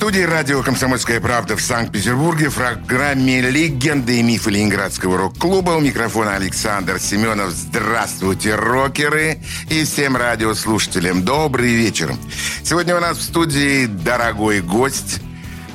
студии радио «Комсомольская правда» в Санкт-Петербурге в программе «Легенды и мифы Ленинградского рок-клуба». У микрофона Александр Семенов. Здравствуйте, рокеры и всем радиослушателям. Добрый вечер. Сегодня у нас в студии дорогой гость,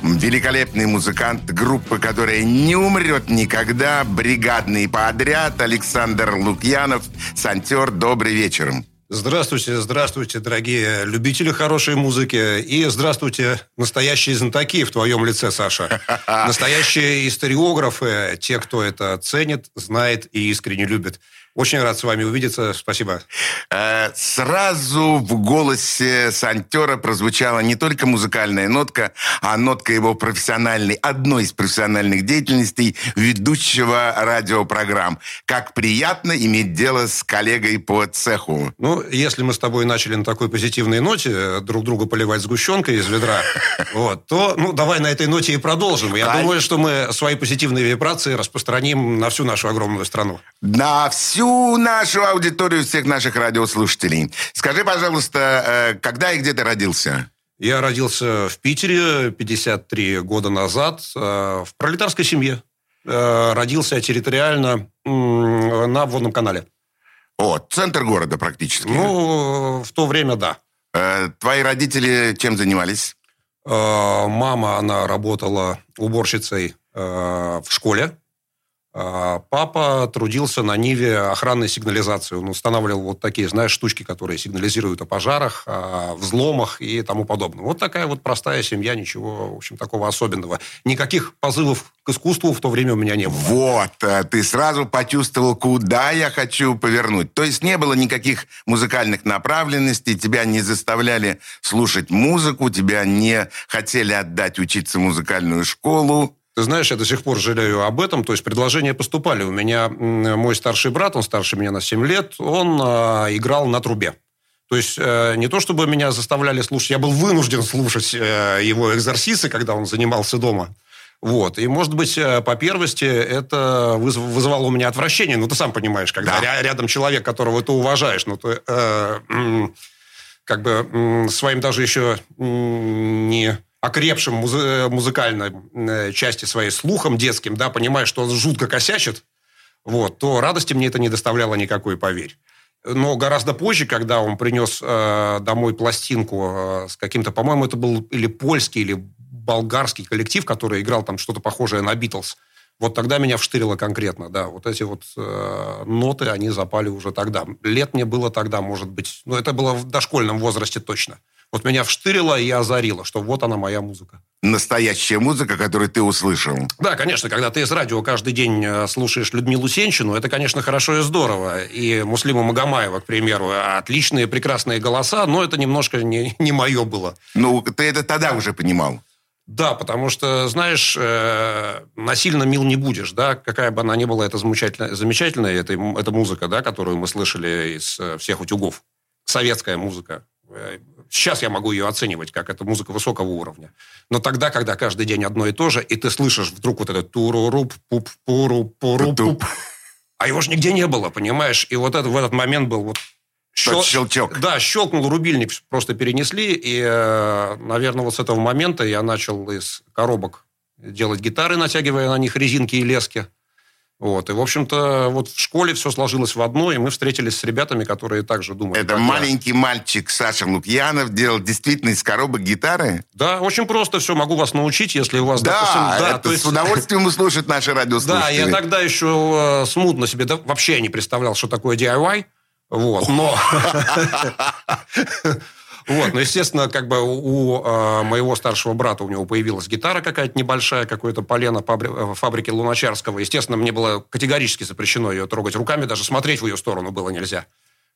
великолепный музыкант группы, которая не умрет никогда, бригадный подряд Александр Лукьянов. Сантер, добрый вечер. Здравствуйте, здравствуйте, дорогие любители хорошей музыки. И здравствуйте, настоящие знатоки в твоем лице, Саша. Настоящие историографы, те, кто это ценит, знает и искренне любит. Очень рад с вами увидеться. Спасибо. Э, сразу в голосе Сантера прозвучала не только музыкальная нотка, а нотка его профессиональной, одной из профессиональных деятельностей ведущего радиопрограмм. Как приятно иметь дело с коллегой по цеху. Ну, если мы с тобой начали на такой позитивной ноте э, друг друга поливать сгущенкой из ведра, вот, то ну, давай на этой ноте и продолжим. Я думаю, что мы свои позитивные вибрации распространим на всю нашу огромную страну. На всю всю нашу аудиторию, всех наших радиослушателей. Скажи, пожалуйста, э, когда и где ты родился? Я родился в Питере 53 года назад э, в пролетарской семье. Э, родился территориально на обводном канале. О, центр города практически. Ну, в то время, да. Твои родители чем занимались? Мама, она работала уборщицей в школе папа трудился на Ниве охранной сигнализации. Он устанавливал вот такие, знаешь, штучки, которые сигнализируют о пожарах, о взломах и тому подобное. Вот такая вот простая семья, ничего, в общем, такого особенного. Никаких позывов к искусству в то время у меня не было. Вот, э, ты сразу почувствовал, куда я хочу повернуть. То есть не было никаких музыкальных направленностей, тебя не заставляли слушать музыку, тебя не хотели отдать учиться в музыкальную школу. Ты знаешь, я до сих пор жалею об этом. То есть предложения поступали. У меня мой старший брат, он старше меня на 7 лет, он э, играл на трубе. То есть э, не то, чтобы меня заставляли слушать, я был вынужден слушать э, его экзорсисы, когда он занимался дома. Вот. И, может быть, э, по первости это вызывало у меня отвращение. Ну, ты сам понимаешь, когда да. рядом человек, которого ты уважаешь, ну, ты э, как бы своим даже еще не окрепшим музы- музыкальной э, части своей слухом детским, да, понимая, что он жутко косячит, вот, то радости мне это не доставляло никакой, поверь. Но гораздо позже, когда он принес э, домой пластинку э, с каким-то, по-моему, это был или польский, или болгарский коллектив, который играл там что-то похожее на Битлз. Вот тогда меня вштырило конкретно, да. Вот эти вот э, ноты, они запали уже тогда. Лет мне было тогда, может быть, ну, это было в дошкольном возрасте точно. Вот меня вштырило и озарило, что вот она моя музыка. Настоящая музыка, которую ты услышал. Да, конечно, когда ты из радио каждый день э, слушаешь Людмилу Сенчину, это, конечно, хорошо и здорово. И Муслима Магомаева, к примеру, отличные, прекрасные голоса, но это немножко не, не мое было. Ну, ты это тогда уже понимал. Да, потому что, знаешь, э, насильно мил не будешь, да, какая бы она ни была, это замечательная, замечательная эта, эта музыка, да, которую мы слышали из э, всех утюгов. Советская музыка. Сейчас я могу ее оценивать, как это музыка высокого уровня. Но тогда, когда каждый день одно и то же, и ты слышишь вдруг вот этот туруруп пуп пуру пуру пуп а его же нигде не было, понимаешь? И вот это, в этот момент был вот Щел... щелчок. Да, щелкнул рубильник, просто перенесли. И, э, наверное, вот с этого момента я начал из коробок делать гитары, натягивая на них резинки и лески. Вот. И, в общем-то, вот в школе все сложилось в одно, и мы встретились с ребятами, которые также думали. Это маленький я. мальчик Саша Лукьянов делал действительно из коробок гитары? Да, очень просто все. Могу вас научить, если у вас, да, допустим... Да, это то есть... с удовольствием услышат наши радиослушатели. Да, я тогда еще э, смутно себе... Да, вообще не представлял, что такое DIY. Вот, но... Вот, но, естественно, как бы у э, моего старшего брата у него появилась гитара какая-то небольшая, какое-то полено фабри- фабрики Луначарского. Естественно, мне было категорически запрещено ее трогать руками, даже смотреть в ее сторону было нельзя.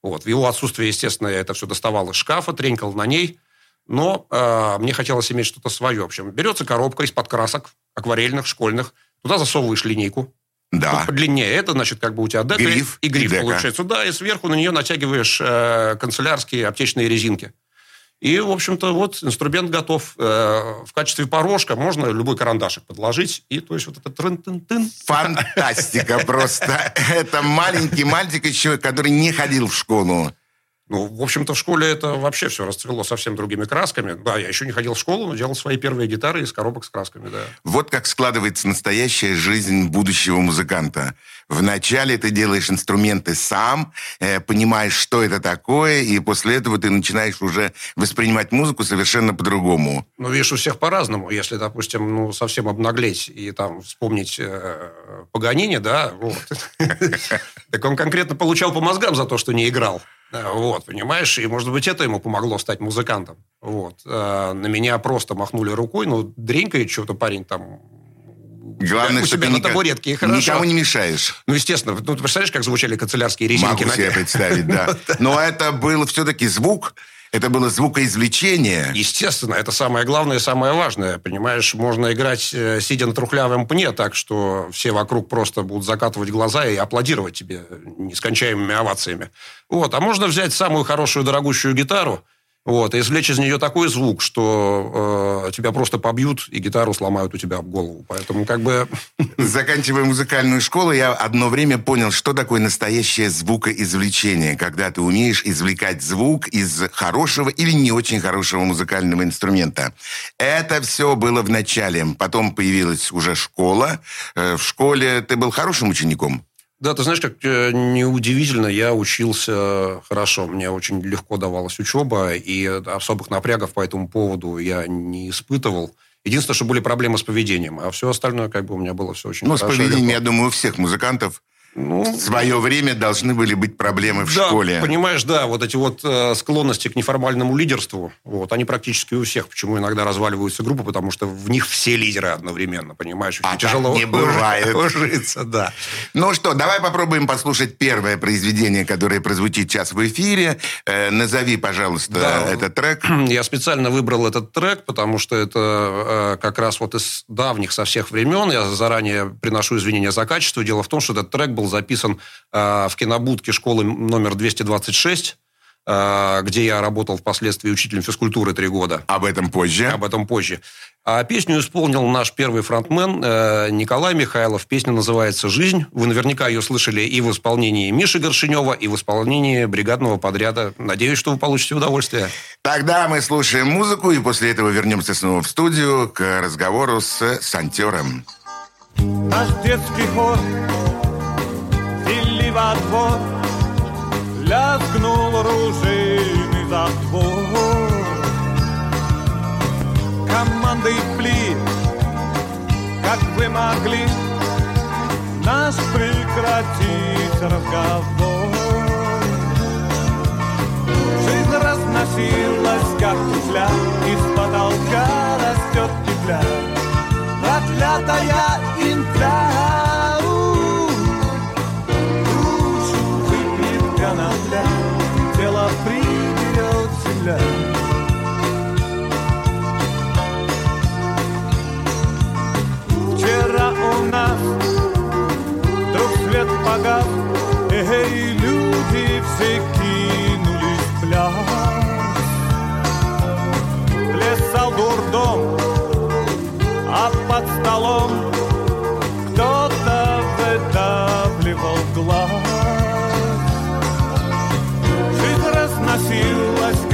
Вот. В его отсутствие, естественно, я это все доставал из шкафа, тренькал на ней. Но э, мне хотелось иметь что-то свое. В общем, берется коробка из-под красок, акварельных, школьных. Туда засовываешь линейку. Да. Вот подлиннее. Это, значит, как бы у тебя дека Гриф и гриф и дека. получается. Да, и сверху на нее натягиваешь э, канцелярские аптечные резинки. И, в общем-то, вот инструмент готов. Э, в качестве порожка можно любой карандашик подложить. И, то есть, вот этот трын-тын-тын. Фантастика просто. Это маленький мальчик который не ходил в школу. Ну, в общем-то, в школе это вообще все расцвело совсем другими красками. Да, я еще не ходил в школу, но делал свои первые гитары из коробок с красками, да. Вот как складывается настоящая жизнь будущего музыканта. Вначале ты делаешь инструменты сам, э, понимаешь, что это такое, и после этого ты начинаешь уже воспринимать музыку совершенно по-другому. Ну, видишь, у всех по-разному. Если, допустим, ну, совсем обнаглеть и там вспомнить э, Паганини, да, вот. Так он конкретно получал по мозгам за то, что не играл. Э, Вот, понимаешь? И, может быть, это ему помогло стать музыкантом. Вот. Э, На меня просто махнули рукой, ну, дренькает что-то парень там Главное, у что ты на табуретке, и хорошо. никому не мешаешь. Ну, естественно, ну, ты представляешь, как звучали канцелярские резинки? Могу себе представить, да. Но это был все-таки звук, это было звукоизвлечение. Естественно, это самое главное и самое важное. Понимаешь, можно играть, э, сидя на трухлявом пне, так что все вокруг просто будут закатывать глаза и аплодировать тебе нескончаемыми овациями. Вот. А можно взять самую хорошую дорогущую гитару, вот, и извлечь из нее такой звук, что э, тебя просто побьют и гитару сломают у тебя об голову. Поэтому как бы... Заканчивая музыкальную школу, я одно время понял, что такое настоящее звукоизвлечение, когда ты умеешь извлекать звук из хорошего или не очень хорошего музыкального инструмента. Это все было в начале. Потом появилась уже школа. Э, В школе ты был хорошим учеником? Да, ты знаешь, как э, неудивительно, я учился хорошо. Мне очень легко давалась учеба, и особых напрягов по этому поводу я не испытывал. Единственное, что были проблемы с поведением, а все остальное, как бы, у меня было все очень Ну, с хорошо. и поведением, легко. я думаю, у всех музыкантов Ну, в свое время должны были быть проблемы в да, школе. понимаешь, да, вот эти вот э, склонности к неформальному лидерству, вот, они практически у всех. Почему иногда разваливаются группы? Потому что в них все лидеры одновременно, понимаешь? Очень А тяжело не бывает. ужиться, да. Ну что, давай попробуем послушать первое произведение, которое прозвучит сейчас в эфире. Э, назови, пожалуйста, Да. этот трек. Я специально выбрал этот трек, потому что это э, как раз вот из давних со всех времен. Я заранее приношу извинения за качество. Дело в том, что этот трек был записан э, в кинобудке школы номер 226, э, где я работал впоследствии учителем физкультуры три года. Об этом позже. Об этом позже. А песню исполнил наш первый фронтмен э, Николай Михайлов. Песня называется «Жизнь». Вы наверняка ее слышали и в исполнении Миши Горшинева, и в исполнении бригадного подряда. Надеюсь, что вы получите удовольствие. Тогда мы слушаем музыку, и после этого вернемся снова в студию к разговору с Сантером. Наш детский хор во двор, Лязгнул ружейный затвор. Командой пли, как вы могли Наш прекратить разговор. Жизнь разносилась, как петля, Из потолка растет петля проклятая интля. Конопля, тело приберет земля. Вчера у нас вдруг свет погас,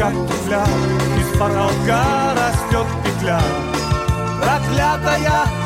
как петля, из потолка растет петля. Проклятая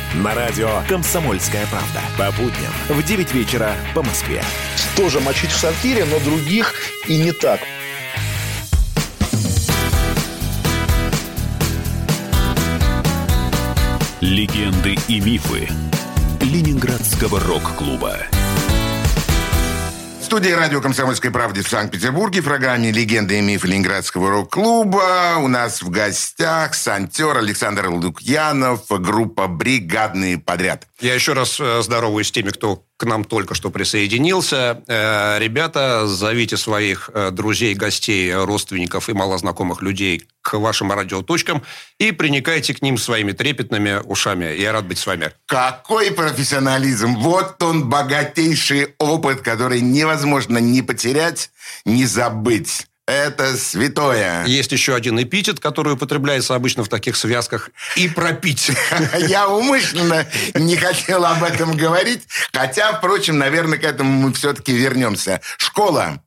На радио «Комсомольская правда». По будням в 9 вечера по Москве. Тоже мочить в сортире, но других и не так. Легенды и мифы Ленинградского рок-клуба. Студии радио «Комсомольской правды» в Санкт-Петербурге в программе «Легенды и мифы Ленинградского рок-клуба» у нас в гостях сантер Александр Лукьянов, группа «Бригадные подряд». Я еще раз э, здороваюсь с теми, кто к нам только что присоединился. Э, Ребята, зовите своих э, друзей, гостей, родственников и малознакомых людей к вашим радиоточкам и приникайте к ним своими трепетными ушами. Я рад быть с вами. Какой профессионализм! Вот он, богатейший опыт, который невозможно ни потерять, ни забыть. Это святое. Есть еще один эпитет, который употребляется обычно в таких связках. И пропить. Я умышленно не хотел об этом говорить, хотя, впрочем, наверное, к этому мы все-таки вернемся. Школа.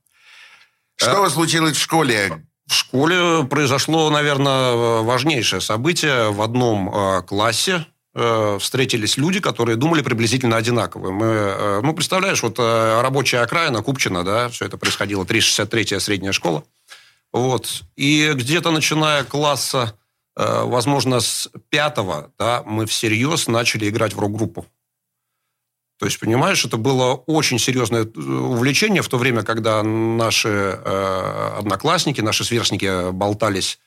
Что случилось в школе? В школе произошло, наверное, важнейшее событие. В одном э, классе э, встретились люди, которые думали приблизительно одинаково. Мы, э, ну, представляешь, вот э, рабочая окраина, Купчина, да, все это происходило, 363-я средняя школа. Вот. И где-то начиная класса, э, возможно, с пятого, да, мы всерьез начали играть в рок-группу. То есть, понимаешь, это было очень серьезное э, увлечение в то время, когда наши э, одноклассники, наши сверстники болтались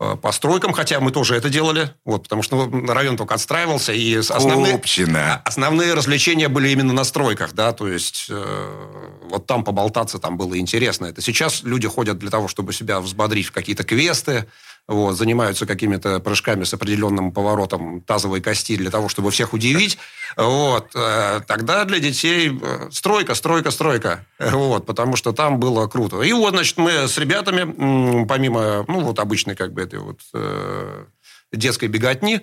э, по стройкам, хотя мы тоже это делали, вот, потому что ну, район только отстраивался, и основные, основные развлечения были именно на стройках, да, то есть э, вот там поболтаться там было интересно. Это сейчас люди ходят для того, чтобы себя взбодрить в какие-то квесты, вот, занимаются какими-то прыжками с определенным поворотом тазовой кости для того, чтобы всех удивить. Вот. э, Тогда для детей э, стройка, стройка, стройка. Вот, потому что там было круто. И вот, значит, мы с ребятами, помимо, ну, вот обычной как бы этой вот э, детской беготни,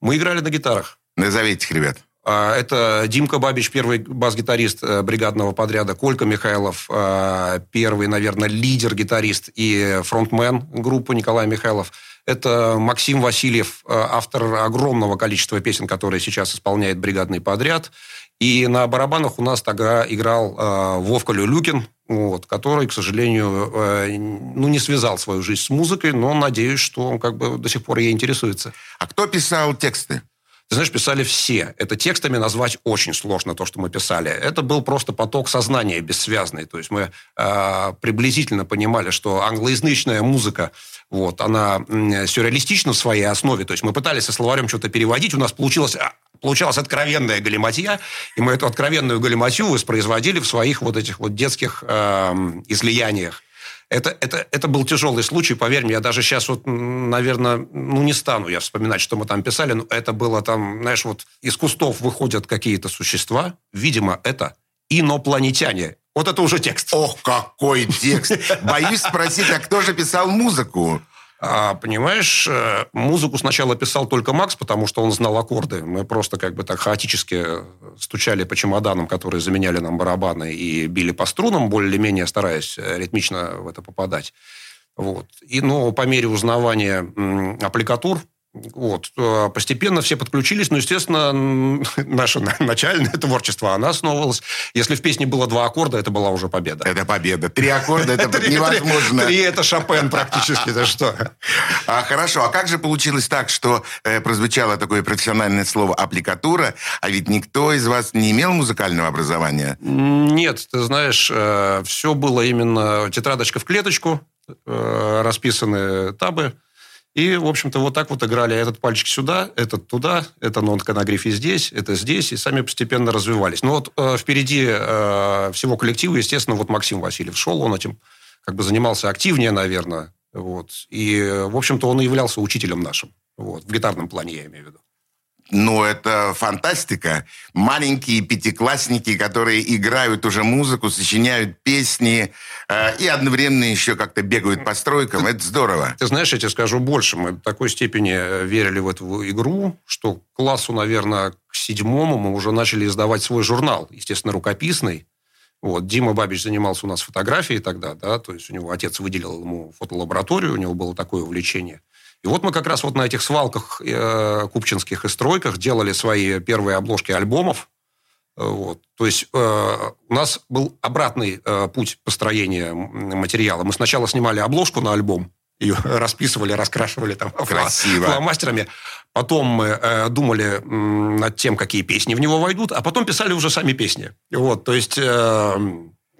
мы играли на гитарах. Назовите их, ребят. А, Это Димка Бабич, первый бас-гитарист э, бригадного подряда, Колька Михайлов, э, первый, наверное, лидер-гитарист и фронтмен группы Николай Михайлов. Это Максим Васильев, э, автор огромного количества песен, которые сейчас исполняет бригадный подряд. И на барабанах у нас тогда играл Вовка Люлюкин, вот, который, к сожалению, ну, не связал свою жизнь с музыкой, но надеюсь, что он как бы до сих пор ей интересуется. А кто писал тексты? Ты знаешь, писали все. Это текстами назвать очень сложно, то, что мы писали. Это был просто поток сознания бессвязный. То есть мы э, приблизительно понимали, что англоязычная музыка, вот, она м, сюрреалистична в своей основе. То есть мы пытались со словарем что-то переводить, у нас получилось, а, получалась откровенная галиматья, и мы эту откровенную галиматью воспроизводили в своих вот этих вот детских э, излияниях. Это, это, это был тяжелый случай, поверь мне. Я даже сейчас вот, наверное, ну не стану я вспоминать, что мы там писали, но это было там, знаешь, вот из кустов выходят какие-то существа. Видимо, это инопланетяне. Вот это уже текст. Ох, какой текст! Боюсь спросить, а кто же писал музыку? А, понимаешь, э, музыку сначала писал только Макс, потому что он знал аккорды. Мы просто как бы так хаотически стучали по чемоданам, которые заменяли нам барабаны, и били по струнам, более-менее стараясь э, ритмично в это попадать. Вот. И, ну, по мере узнавания аппликатур, Вот. Э, постепенно все подключились, но, естественно, наше начальное творчество, она основывалась. Если в песне было два аккорда, это была уже победа. Это победа. Три аккорда, это невозможно. Три, это Шопен практически, это что? А, хорошо, а как же получилось так, что э, прозвучало такое профессиональное слово «аппликатура», а ведь никто из вас не имел музыкального образования? Нет, ты знаешь, э, все было именно тетрадочка в клеточку, э, расписаны табы, и, в общем-то, вот так вот играли этот пальчик сюда, этот туда, это на грифе здесь, это здесь, и сами постепенно развивались. Но вот э, впереди э, всего коллектива, естественно, вот Максим Васильев шел, он этим как бы занимался активнее, наверное, вот. И, в общем-то, он и являлся учителем нашим, вот, в гитарном плане я имею в виду. Ну, это фантастика. Маленькие пятиклассники, которые играют уже музыку, сочиняют песни э, и одновременно еще как-то бегают по стройкам. Это здорово. Ты знаешь, я тебе скажу больше. Мы в такой степени э, верили в эту игру, что классу, наверное, к седьмому мы уже начали издавать свой журнал. Естественно, рукописный. Вот. Дима Бабич занимался у нас фотографией тогда, да, то есть у него отец выделил ему фотолабораторию, у него было такое увлечение. И вот мы как раз вот на этих свалках э, купчинских и стройках делали свои первые обложки альбомов. Э, вот. То есть э, у нас был обратный э, путь построения материала. Мы сначала снимали обложку на альбом, ее расписывали, раскрашивали там Красиво. фломастерами. Потом мы э, думали над тем, какие песни в него войдут, а потом писали уже сами песни. Вот, то есть... Э,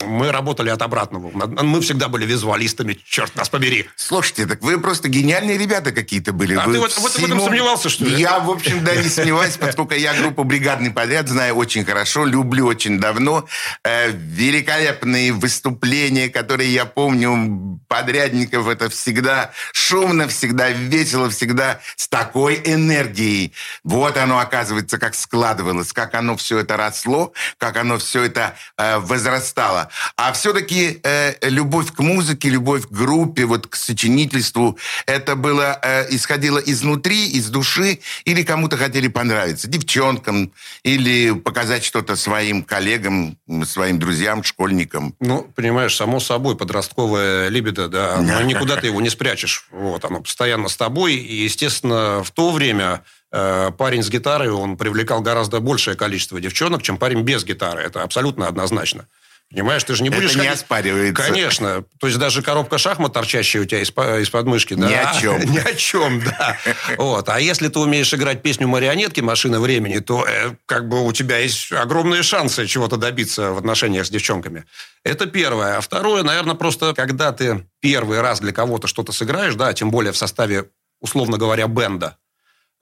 мы работали от обратного. Мы всегда были визуалистами, черт нас побери. Слушайте, так вы просто гениальные ребята какие-то были. А вы ты вот, вот всему... в этом сомневался, что ли? Я, в общем, да, не сомневаюсь, поскольку я группу «Бригадный подряд» знаю очень хорошо, люблю очень давно. Э, великолепные выступления, которые я помню подрядников, это всегда шумно, всегда весело, всегда с такой энергией. Вот оно, оказывается, как складывалось, как оно все это росло, как оно все это э, возрастало. А все-таки э, любовь к музыке, любовь к группе, вот к сочинительству, это было, э, исходило изнутри, из души, или кому-то хотели понравиться, девчонкам, или показать что-то своим коллегам, своим друзьям, школьникам. Ну, понимаешь, само собой, подростковая либидо, да, но никуда ты его не спрячешь. Вот, оно постоянно с тобой, и, естественно, в то время э, парень с гитарой, он привлекал гораздо большее количество девчонок, чем парень без гитары. Это абсолютно однозначно. Понимаешь, ты же не будешь... Это не ходить... оспаривается. Конечно. То есть даже коробка шахмат, торчащая у тебя из, подмышки, да? Ни о чем. Ни о чем, да. Вот. А если ты умеешь играть песню марионетки «Машина времени», то э, как бы у тебя есть огромные шансы чего-то добиться в отношениях с девчонками. Это первое. А второе, наверное, просто когда ты первый раз для кого-то что-то сыграешь, да, тем более в составе, условно говоря, бенда,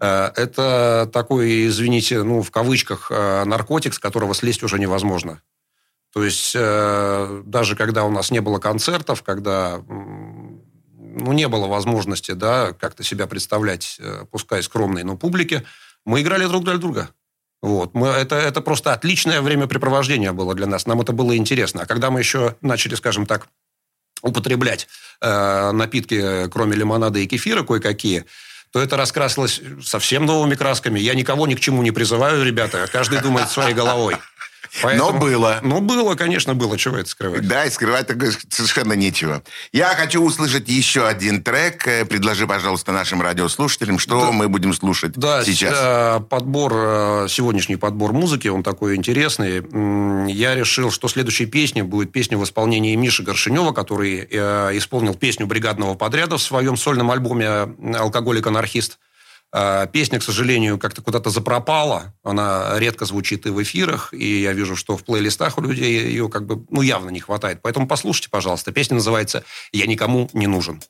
э, это такой, извините, ну, в кавычках, э, наркотик, с которого слезть уже невозможно. То есть э, даже когда у нас не было концертов, когда ну, не было возможности да, как-то себя представлять, э, пускай скромной, но публике, мы играли друг для друга. Вот. Мы, это, это просто отличное времяпрепровождение было для нас. Нам это было интересно. А когда мы еще начали, скажем так, употреблять э, напитки, кроме лимонада и кефира, кое-какие, то это раскрасилось совсем новыми красками. Я никого ни к чему не призываю, ребята. Каждый думает своей головой. Поэтому, Но было. Ну, было, конечно, было. Чего это скрывать? Да, и скрывать совершенно нечего. Я хочу услышать еще один трек. Э, предложи, пожалуйста, нашим радиослушателям, что да. мы будем слушать да, сейчас. Да, подбор, э, сегодняшний подбор музыки, он такой интересный. Я решил, что следующей песней будет песня в исполнении Миши Горшинева, который э, исполнил песню бригадного подряда в своем сольном альбоме «Алкоголик-анархист». А, песня, к сожалению, как-то куда-то запропала. Она редко звучит и в эфирах, и я вижу, что в плейлистах у людей ее как бы, ну, явно не хватает. Поэтому послушайте, пожалуйста. Песня называется «Я никому не нужен».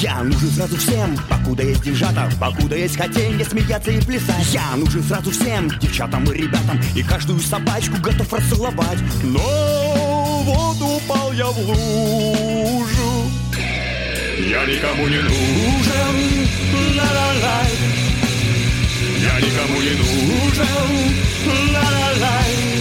Я нужен сразу всем, покуда есть деньжата, покуда есть хотенье смеяться и плясать. Я нужен сразу всем, девчатам и ребятам, и каждую собачку готов расцеловать. Но вот упал я в лужу, я никому не нужен, ла-ла-ла. Я никому не нужен, ла-ла-ла.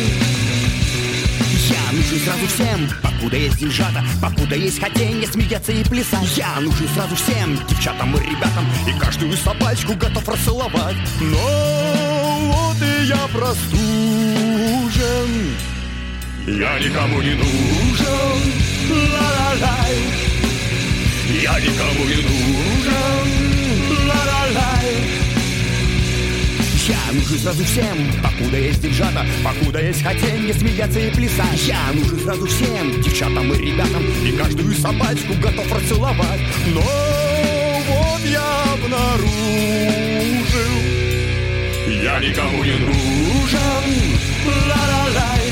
Нужен сразу всем, покуда есть деньжата, покуда есть хотенье смеяться и плясать. Я нужен сразу всем, девчатам и ребятам, и каждую собачку готов расцеловать. Но вот и я простужен, Я никому не нужен, ла-ла-лай. Я никому не нужен, ла-ла-лай. Я нужен сразу всем, покуда есть девчата, покуда есть хотенье смеяться и плясать. Я нужен сразу всем, девчатам и ребятам, и каждую собачку готов расцеловать. Но вот я обнаружил, я никому не нужен, ла-ла-лай.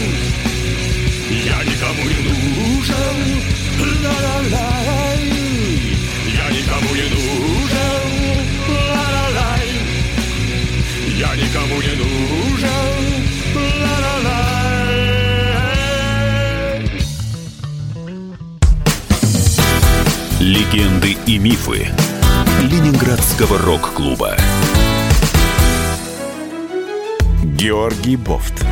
Я никому не нужен, ла-ла-лай. Я никому не нужен, ла-ла-лай. Легенды и мифы Ленинградского рок-клуба. Георгий Бофт.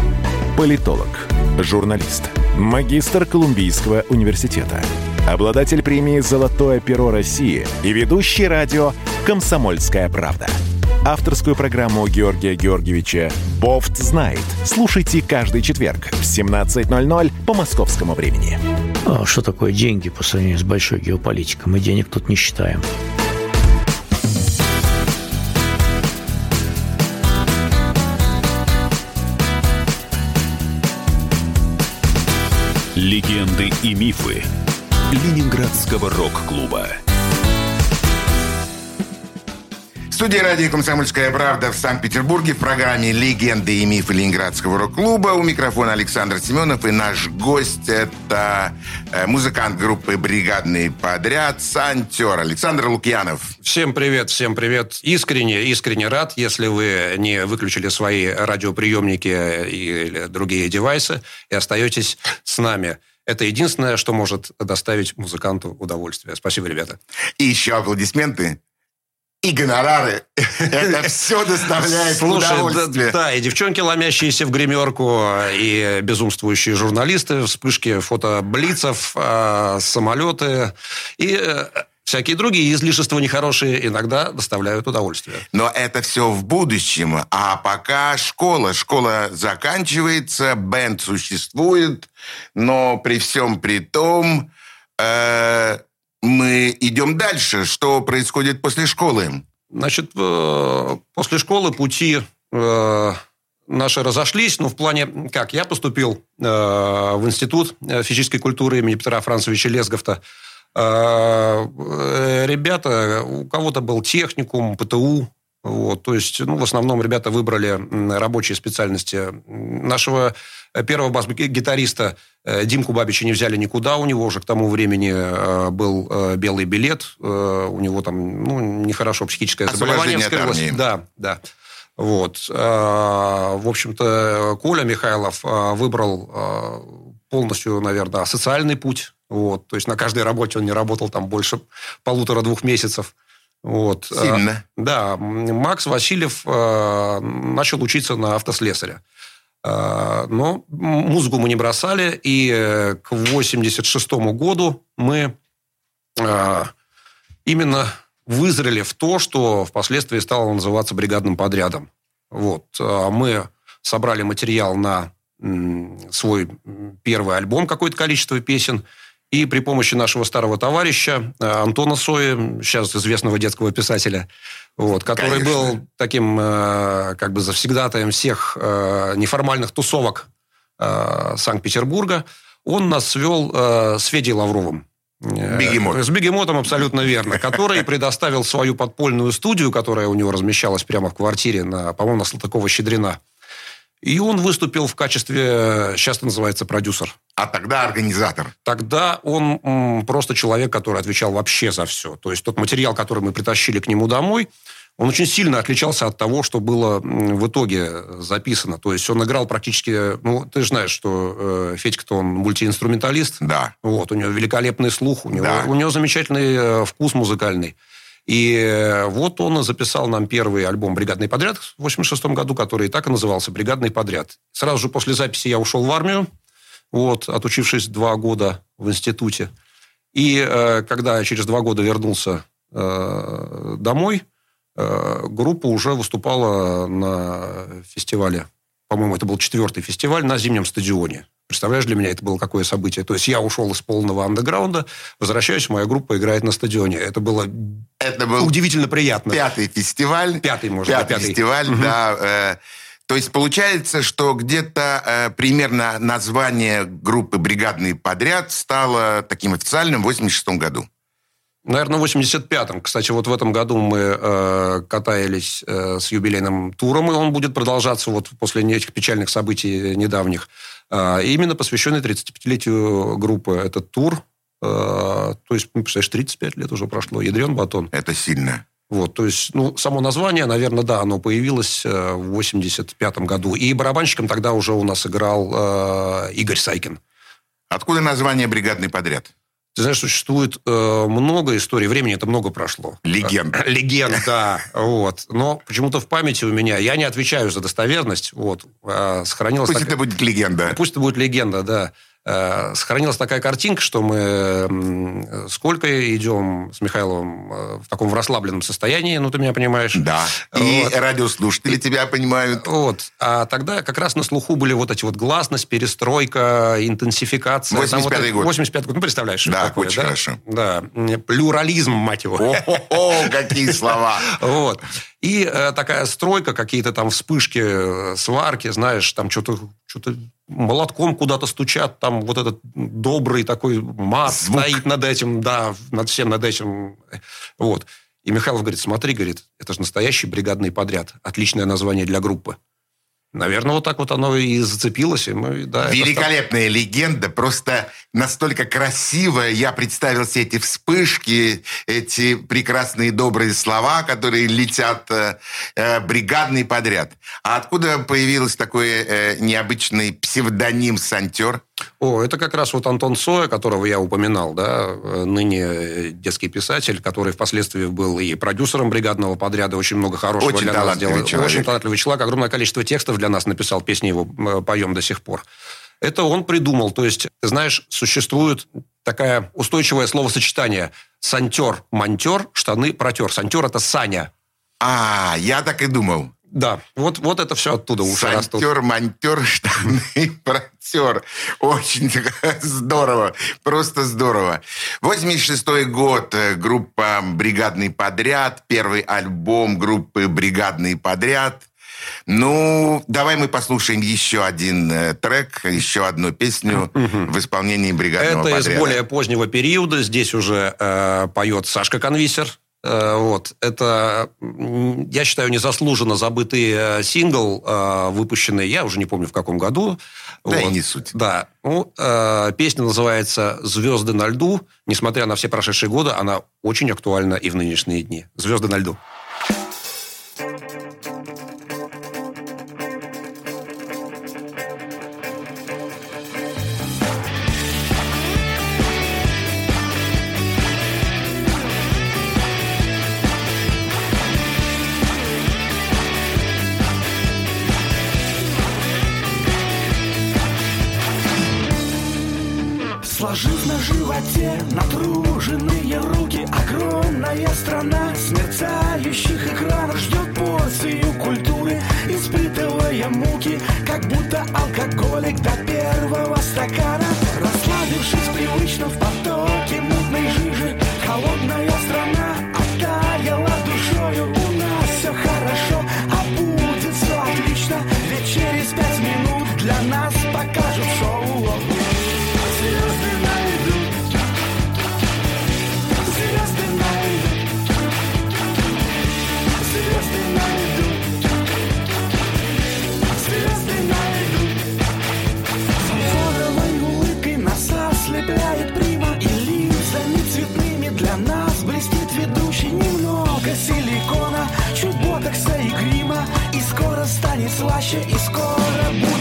Политолог, журналист, магистр Колумбийского университета, обладатель премии «Золотое перо России» и ведущий радио «Комсомольская правда». Авторскую программу Георгия Георгиевича «Бофт знает». Слушайте каждый четверг в 17.00 по московскому времени. А что такое деньги по сравнению с большой геополитикой? Мы денег тут не считаем. Легенды и мифы Ленинградского рок-клуба. Студии радио «Комсомольская правда» в Санкт-Петербурге в программе «Легенды и мифы Ленинградского рок-клуба». У микрофона Александр Семенов и наш гость – это э, музыкант группы «Бригадный подряд» Сантер Александр Лукьянов. Всем привет, всем привет. Искренне, искренне рад, если вы не выключили свои радиоприемники или другие девайсы и остаетесь с нами. Это единственное, что может доставить музыканту удовольствие. Спасибо, ребята. И еще аплодисменты и гонорары. Это все доставляет Слушай, удовольствие. да, да, и девчонки, ломящиеся в гримерку, и безумствующие журналисты, вспышки фотоблицев, э, самолеты и э, всякие другие излишества нехорошие иногда доставляют удовольствие. Но это все в будущем. А пока школа. Школа заканчивается, бенд существует, но при всем при том э, мы идем дальше. Что происходит после школы? Значит, э, после школы пути э, наши разошлись. Ну, в плане, как, я поступил э, в Институт физической культуры имени Петра Францевича Лесговта. Ребята, у кого-то был техникум, ПТУ, вот, то есть, ну, в основном ребята выбрали рабочие специальности. Нашего э, первого бас-гитариста э, Димку Бабича не взяли никуда, у него уже к тому времени э, был э, белый билет, э, у него там, ну, нехорошо психическое заболевание вскрылось. Да, да. Вот. Э, В общем-то, Коля Михайлов э, выбрал э, полностью, наверное, социальный путь. Вот. То есть на каждой работе он не работал там больше полутора-двух месяцев. Вот. Сильно. Э, Да, Макс Васильев э, начал учиться на автослесаря. Э, Но музыку мы не бросали, и э, к 86 году мы именно вызрели в то, что впоследствии стало называться бригадным подрядом. Вот. Мы собрали материал на свой первый альбом, какое-то количество песен, и при помощи нашего старого товарища э, Антона Сои, сейчас известного детского писателя, вот, который Конечно. был таким э, как бы завсегдатаем всех э, неформальных тусовок Санкт-Петербурга, он нас свел с Федей Лавровым. Бегемот. С Бегемотом абсолютно верно. Который предоставил свою подпольную студию, которая у него размещалась прямо в квартире, на, по-моему, на Салтыкова-Щедрина. И он выступил в качестве, сейчас это называется, продюсер. А тогда организатор. Тогда он м, просто человек, который отвечал вообще за все. То есть тот материал, который мы притащили к нему домой, он очень сильно отличался от того, что было в итоге записано. То есть он играл практически... Ну, ты же знаешь, что э, Федька-то он мультиинструменталист. Да. Вот, у него великолепный слух, у него, Да. у него замечательный э, вкус музыкальный. И э, вот он записал нам первый альбом «Бригадный подряд» в 86 году, который и так и назывался «Бригадный подряд». Сразу же после записи я ушел в армию, вот, отучившись два года в институте. И э, когда через два года вернулся э, домой, э, группа уже выступала на фестивале. По-моему, это был четвертый фестиваль на зимнем стадионе. Представляешь, для меня это было какое событие. То есть я ушел из полного андеграунда, возвращаюсь, моя группа играет на стадионе. Это было Это был удивительно приятно. пятый фестиваль. Пятый, может пятый пятый. фестиваль, да. э, то есть получается, что где-то э, примерно название группы «Бригадный подряд» стало таким официальным в 86 году. Наверное, в 85-м. Кстати, вот в этом году мы э, катались э, с юбилейным туром, и он будет продолжаться вот после этих печальных событий недавних. Э, именно посвященный 35-летию группы. Этот тур, э, то есть, ну, представляешь, 35 лет уже прошло, ядрен батон. Это сильно. Вот, то есть, ну, само название, наверное, да, оно появилось э, в 85-м году. И барабанщиком тогда уже у нас играл э, Игорь Сайкин. Откуда название «Бригадный подряд»? Ты знаешь, существует э, много историй. Времени это много прошло. Легенд. Э, Легенд, да. Вот. Но почему-то в памяти у меня, я не отвечаю за достоверность, вот, э, сохранилась Пусть такая- это будет легенда. Пусть это будет легенда, да. Э, Сохранилась такая картинка, что мы сколько идем с Михайловым э, в таком в расслабленном состоянии, ну, ты меня понимаешь. Да. И Вот. радиослушатели тебя понимают. Вот. А тогда как раз на слуху были вот эти вот гласность, перестройка, интенсификация. Там 85-й это- год. 85 год. Ну, представляешь, Да, такое, очень да? хорошо. Да. Плюрализм, мать его. О, какие слова. Вот. И э, такая стройка, какие-то там вспышки, э, сварки, знаешь, там что-то что молотком куда-то стучат, там вот этот добрый такой мат Звук. стоит над этим, да, над всем над этим. Вот. И Михайлов говорит, смотри, говорит, это же настоящий бригадный подряд. Отличное название для группы. Наверное, вот так вот оно и зацепилось. И мы, да, это Великолепная легенда, просто настолько красивая. Я представил себе эти вспышки, эти прекрасные добрые слова, которые летят э, э, бригадный подряд. А откуда появился такой э, необычный псевдоним «Сантер»? О, это как раз вот Антон Соя, которого я упоминал, да, э, ныне э, детский писатель, который впоследствии был и продюсером бригадного подряда, очень много хорошего Очень для нас сделал. человек. Очень талантливый человек, огромное количество текстов для нас написал, песни его э, поем до сих пор. Это он придумал, то есть, знаешь, существует такое устойчивое словосочетание «сантер», «монтер», «штаны», «протер». «Сантер» — это Саня. А, я так и думал. Да, вот, вот это все оттуда уши растут. Сантер, монтер, штаны, протер. Очень здорово. Просто здорово. 86 год. э, Группа «Бригадный подряд». Первый альбом группы «Бригадный подряд». Ну, давай мы послушаем еще один э, трек, еще одну песню в исполнении «Бригадного Это из подряда». более позднего периода. Здесь уже э, поет Сашка Конвисер. Э, вот. Это, я считаю, незаслуженно забытый э, сингл, э, выпущенный, я уже не помню в каком году. Да и Вот. не суть. Да. Ну, э, песня называется «Звезды на льду». Несмотря на все прошедшие годы, она очень актуальна и в нынешние дни. «Звезды на льду». На животе силикона, чуть ботокса и грима И скоро станет слаще, и скоро будет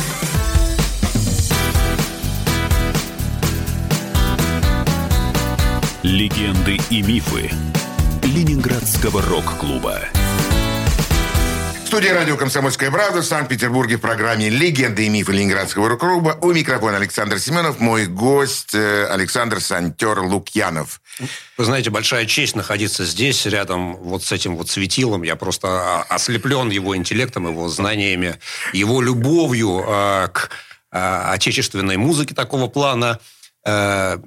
Легенды и мифы Ленинградского рок-клуба. В студии радио «Комсомольская правда» в Санкт-Петербурге в программе «Легенды и мифы Ленинградского рок-клуба». У микрофона Александр Семенов, мой гость э, Александр Сантер Лукьянов. Вы знаете, большая честь находиться здесь, рядом вот с этим вот светилом. Я просто а, ослеплен его интеллектом, его знаниями, его любовью э, к э, отечественной музыке такого плана. Э,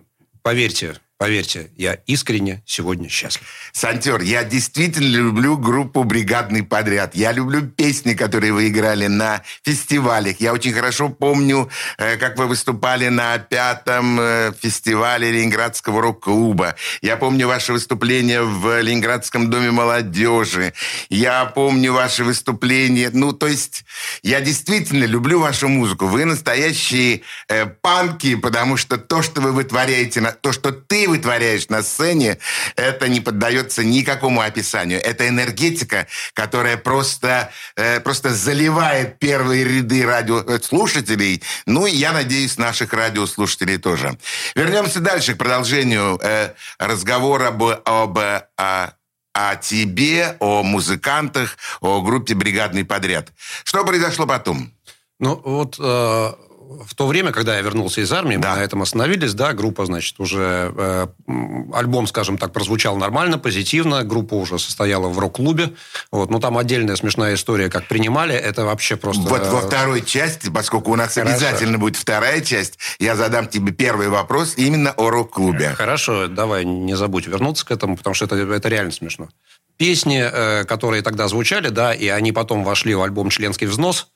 поверьте, Поверьте, я искренне сегодня счастлив. Сантер, я действительно люблю группу «Бригадный подряд». Я люблю песни, которые вы играли на фестивалях. Я очень хорошо помню, э, как вы выступали на пятом э, фестивале Ленинградского рок-клуба. Я помню ваше выступление в Ленинградском доме молодежи. Я помню ваше выступление. Ну, то есть, я действительно люблю вашу музыку. Вы настоящие э, панки, потому что то, что вы вытворяете, то, что ты вытворяешь на сцене, это не поддается никакому описанию. Это энергетика, которая просто, э, просто заливает первые ряды радиослушателей. Ну, и я надеюсь, наших радиослушателей тоже. Вернемся дальше к продолжению э, разговора об, об о, о тебе, о музыкантах, о группе «Бригадный подряд». Что произошло потом? Ну, вот э, в то время, когда я вернулся из армии, да. мы на этом остановились, да, группа, значит, уже э, альбом, скажем так, прозвучал нормально, позитивно, группа уже состояла в рок-клубе, вот, ну там отдельная смешная история, как принимали, это вообще просто. Вот во второй части, поскольку у нас Хорошо. обязательно будет вторая часть, я задам тебе первый вопрос именно о рок-клубе. Хорошо, давай не забудь вернуться к этому, потому что это это реально смешно. Песни, э, которые тогда звучали, да, и они потом вошли в альбом «Членский взнос»,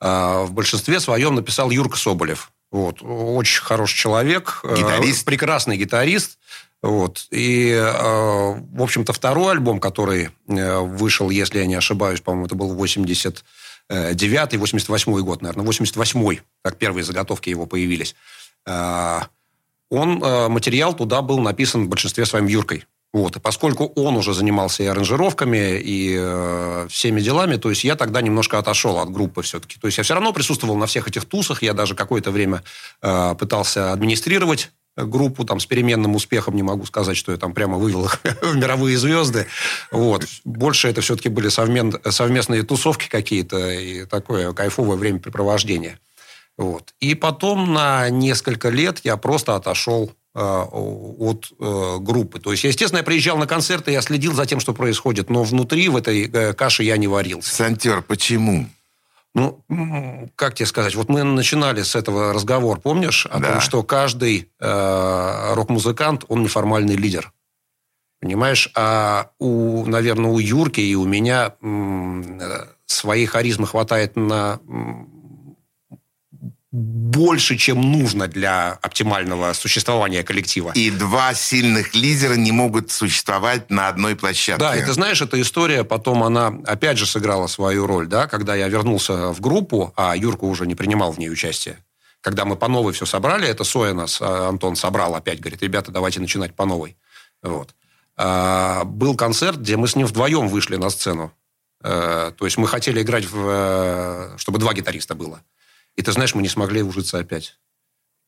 в большинстве своем написал Юрка Соболев. Вот. Очень хороший человек. Э, гитарист. Прекрасный гитарист. Вот. И, э, в общем-то, второй альбом, который э, вышел, если я не ошибаюсь, по-моему, это был 89-й, 88-й год, наверное, 88-й, как первые заготовки его появились. Он, материал туда был написан в большинстве своим Юркой. Вот. И поскольку он уже занимался и аранжировками, и э, всеми делами, то есть я тогда немножко отошел от группы все-таки. То есть я все равно присутствовал на всех этих тусах, я даже какое-то время э, пытался администрировать группу там с переменным успехом, не могу сказать, что я там прямо вывел их в мировые звезды. Вот. Больше это все-таки были совмен... совместные тусовки какие-то и такое кайфовое времяпрепровождение. Вот. И потом на несколько лет я просто отошел от э, группы. То есть, естественно, я приезжал на концерты, я следил за тем, что происходит, но внутри в этой э, каше я не варился. Сантер, почему? Ну, как тебе сказать, вот мы начинали с этого разговор, помнишь, о да. том, что каждый э, рок-музыкант, он неформальный лидер. Понимаешь? А у, наверное, у Юрки и у меня м, своей харизмы хватает на больше, чем нужно для оптимального существования коллектива. И два сильных лидера не могут существовать на одной площадке. Да, и ты знаешь, эта история потом, она опять же сыграла свою роль, да, когда я вернулся в группу, а Юрка уже не принимал в ней участие. Когда мы по новой все собрали, это Соя нас, а, Антон, собрал опять, говорит, ребята, давайте начинать по новой. Вот. А, был концерт, где мы с ним вдвоем вышли на сцену. А, то есть мы хотели играть, в, э, чтобы два гитариста было. И ты знаешь, мы не смогли ужиться опять.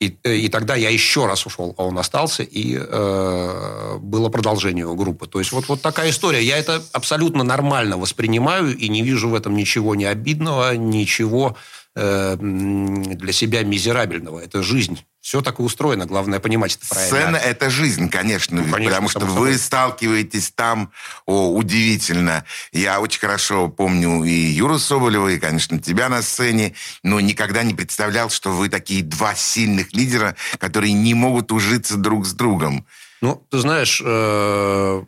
И, э, и тогда я еще раз ушел, а он остался, и э, было продолжение у группы. То есть вот, вот такая история. Я это абсолютно нормально воспринимаю и не вижу в этом ничего не обидного, ничего э, для себя мизерабельного. Это жизнь. Все так и устроено, главное понимать это правильно. Сцена – это жизнь, конечно, ну, конечно потому что вы сталкиваетесь там, о, удивительно. Я очень хорошо помню и Юру Соболева, и, конечно, тебя на сцене, но никогда не представлял, что вы такие два сильных лидера, которые не могут ужиться друг с другом. Ну, ты знаешь, э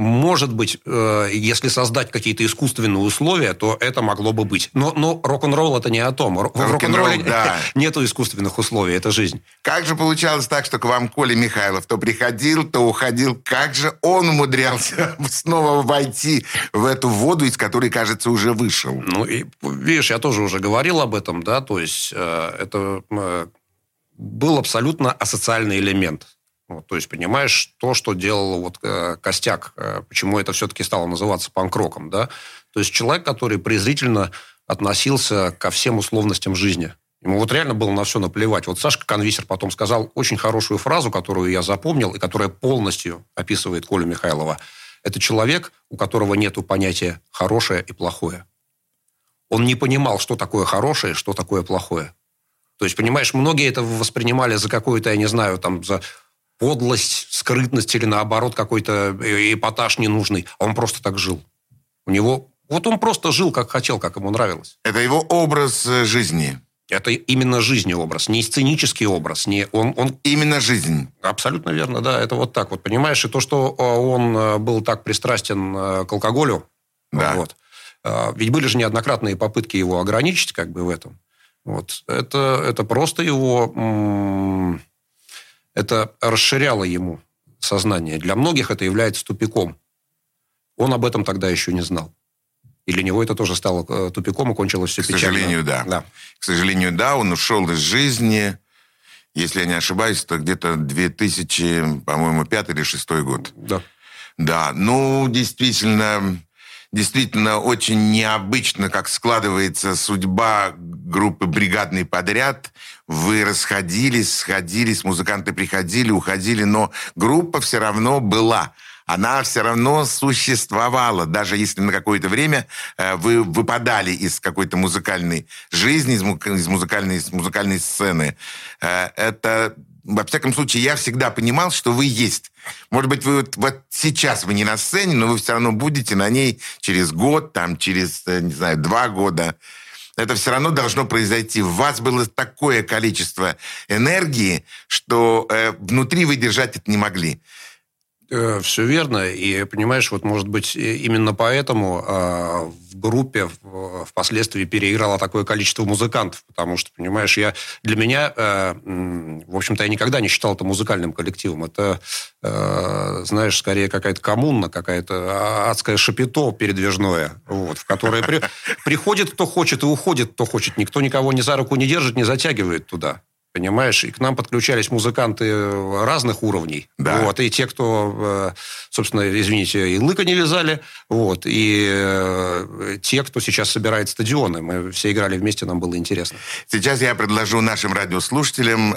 может быть, э, если создать какие-то искусственные условия, то это могло бы быть. Но, но рок-н-ролл это не о том. В рок-н-ролле да. нету искусственных условий, это жизнь. Как же получалось так, что к вам Коля Михайлов то приходил, то уходил? Как же он умудрялся снова войти в эту воду, из которой, кажется, уже вышел? Ну, и, видишь, я тоже уже говорил об этом, да, то есть э, это э, был абсолютно асоциальный элемент. Вот, то есть, понимаешь, то, что делал вот э, Костяк, э, почему это все-таки стало называться панк-роком, да? То есть человек, который презрительно относился ко всем условностям жизни. Ему вот реально было на все наплевать. Вот Сашка Конвисер потом сказал очень хорошую фразу, которую я запомнил, и которая полностью описывает Колю Михайлова. Это человек, у которого нет понятия «хорошее» и «плохое». Он не понимал, что такое хорошее, что такое плохое. То есть, понимаешь, многие это воспринимали за какую-то, я не знаю, там, за подлость, скрытность или наоборот какой-то э, эпатаж ненужный. А он просто так жил. У него... Вот он просто жил, как хотел, как ему нравилось. Это его образ э, жизни. Это именно жизни образ, не сценический образ. Не, он, он... Именно жизнь. Абсолютно верно, да. Это вот так вот, понимаешь? И то, что э, он был так пристрастен к алкоголю, да. вот, ведь были же неоднократные попытки его ограничить как бы в этом. Вот. Это, это просто его это расширяло ему сознание. Для многих это является тупиком. Он об этом тогда еще не знал. И для него это тоже стало э, тупиком, и кончилось все К печально. сожалению, да. да. К сожалению, да, он ушел из жизни, если я не ошибаюсь, то где-то 2000, по-моему, пятый или шестой год. Да. Да, ну, действительно, действительно очень необычно, как складывается судьба группы «Бригадный подряд». Вы расходились, сходились, музыканты приходили, уходили, но группа все равно была она все равно существовала, даже если на какое-то время э, вы выпадали из какой-то музыкальной жизни, из, музыкальной, из музыкальной сцены. Э, это во всяком случае, я всегда понимал, что вы есть. Может быть, вы вот, вот сейчас вы не на сцене, но вы все равно будете на ней через год, там, через, э, не знаю, два года. Это все равно должно произойти. В вас было такое количество энергии, что э, внутри вы держать это не могли. Э, Все верно. И, понимаешь, вот, может быть, именно поэтому э, в группе впоследствии переиграло такое количество музыкантов. Потому что, понимаешь, я, для меня, э, в общем-то, я никогда не считал это музыкальным коллективом. Это, знаешь, скорее какая-то коммуна, какая-то адское шапито передвижное, вот, в которое при, приходит кто хочет и уходит кто хочет. Никто никого ни за руку не держит, не затягивает туда. Понимаешь, и к нам подключались музыканты э, разных уровней. Да. Вот, и те, кто, э, собственно, извините, и лыка не вязали, вот, и э, те, кто сейчас собирает стадионы. Мы все играли вместе, нам было интересно. Сейчас я предложу нашим радиослушателям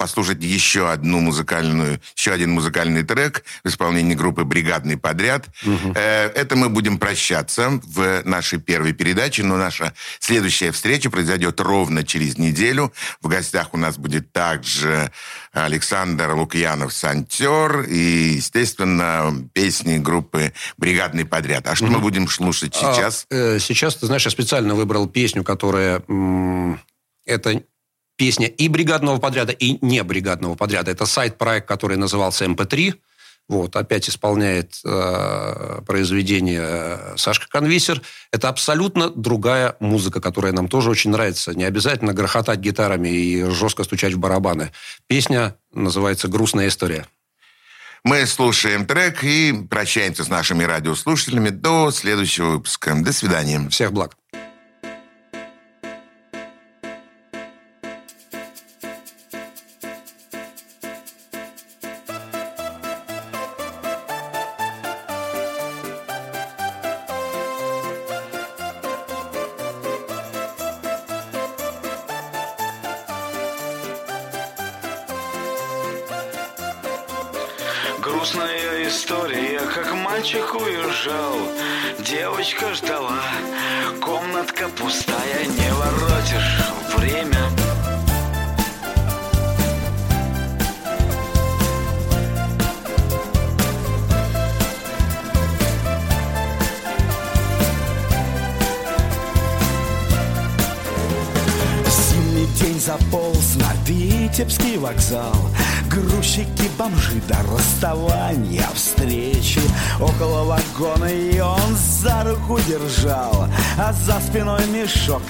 послушать еще одну музыкальную, еще один музыкальный трек в исполнении группы «Бригадный подряд». Угу. Это мы будем прощаться в нашей первой передаче, но наша следующая встреча произойдет ровно через неделю. В гостях у нас будет также Александр Лукьянов «Сантер» и, естественно, песни группы «Бригадный подряд». А что угу. мы будем слушать а, сейчас? А, сейчас, ты знаешь, я специально выбрал песню, которая... Это песня и бригадного подряда, и не бригадного подряда. Это сайт-проект, который назывался MP3. Вот, опять исполняет э, произведение э, Сашка Конвисер. Это абсолютно другая музыка, которая нам тоже очень нравится. Не обязательно грохотать гитарами и жестко стучать в барабаны. Песня называется «Грустная история». Мы слушаем трек и прощаемся с нашими радиослушателями до следующего выпуска. До свидания. Всех благ. За спиной мешок,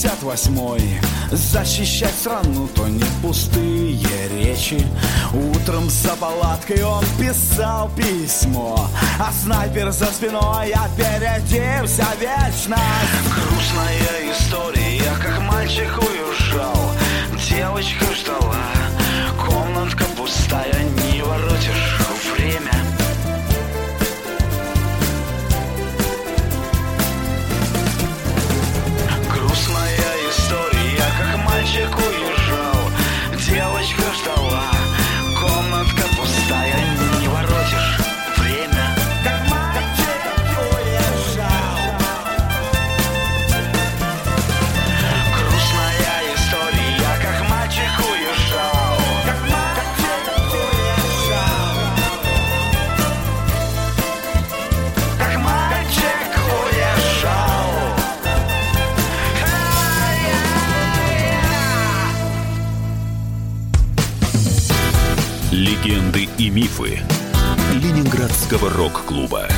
68 Защищать страну, то не пустые речи. Утром за палаткой он писал письмо А снайпер за спиной а опередился вечность. Грустная история, как мальчик уезжал. Девочка ждала, комнатка пустая, не воротишь. Мифы Ленинградского рок-клуба.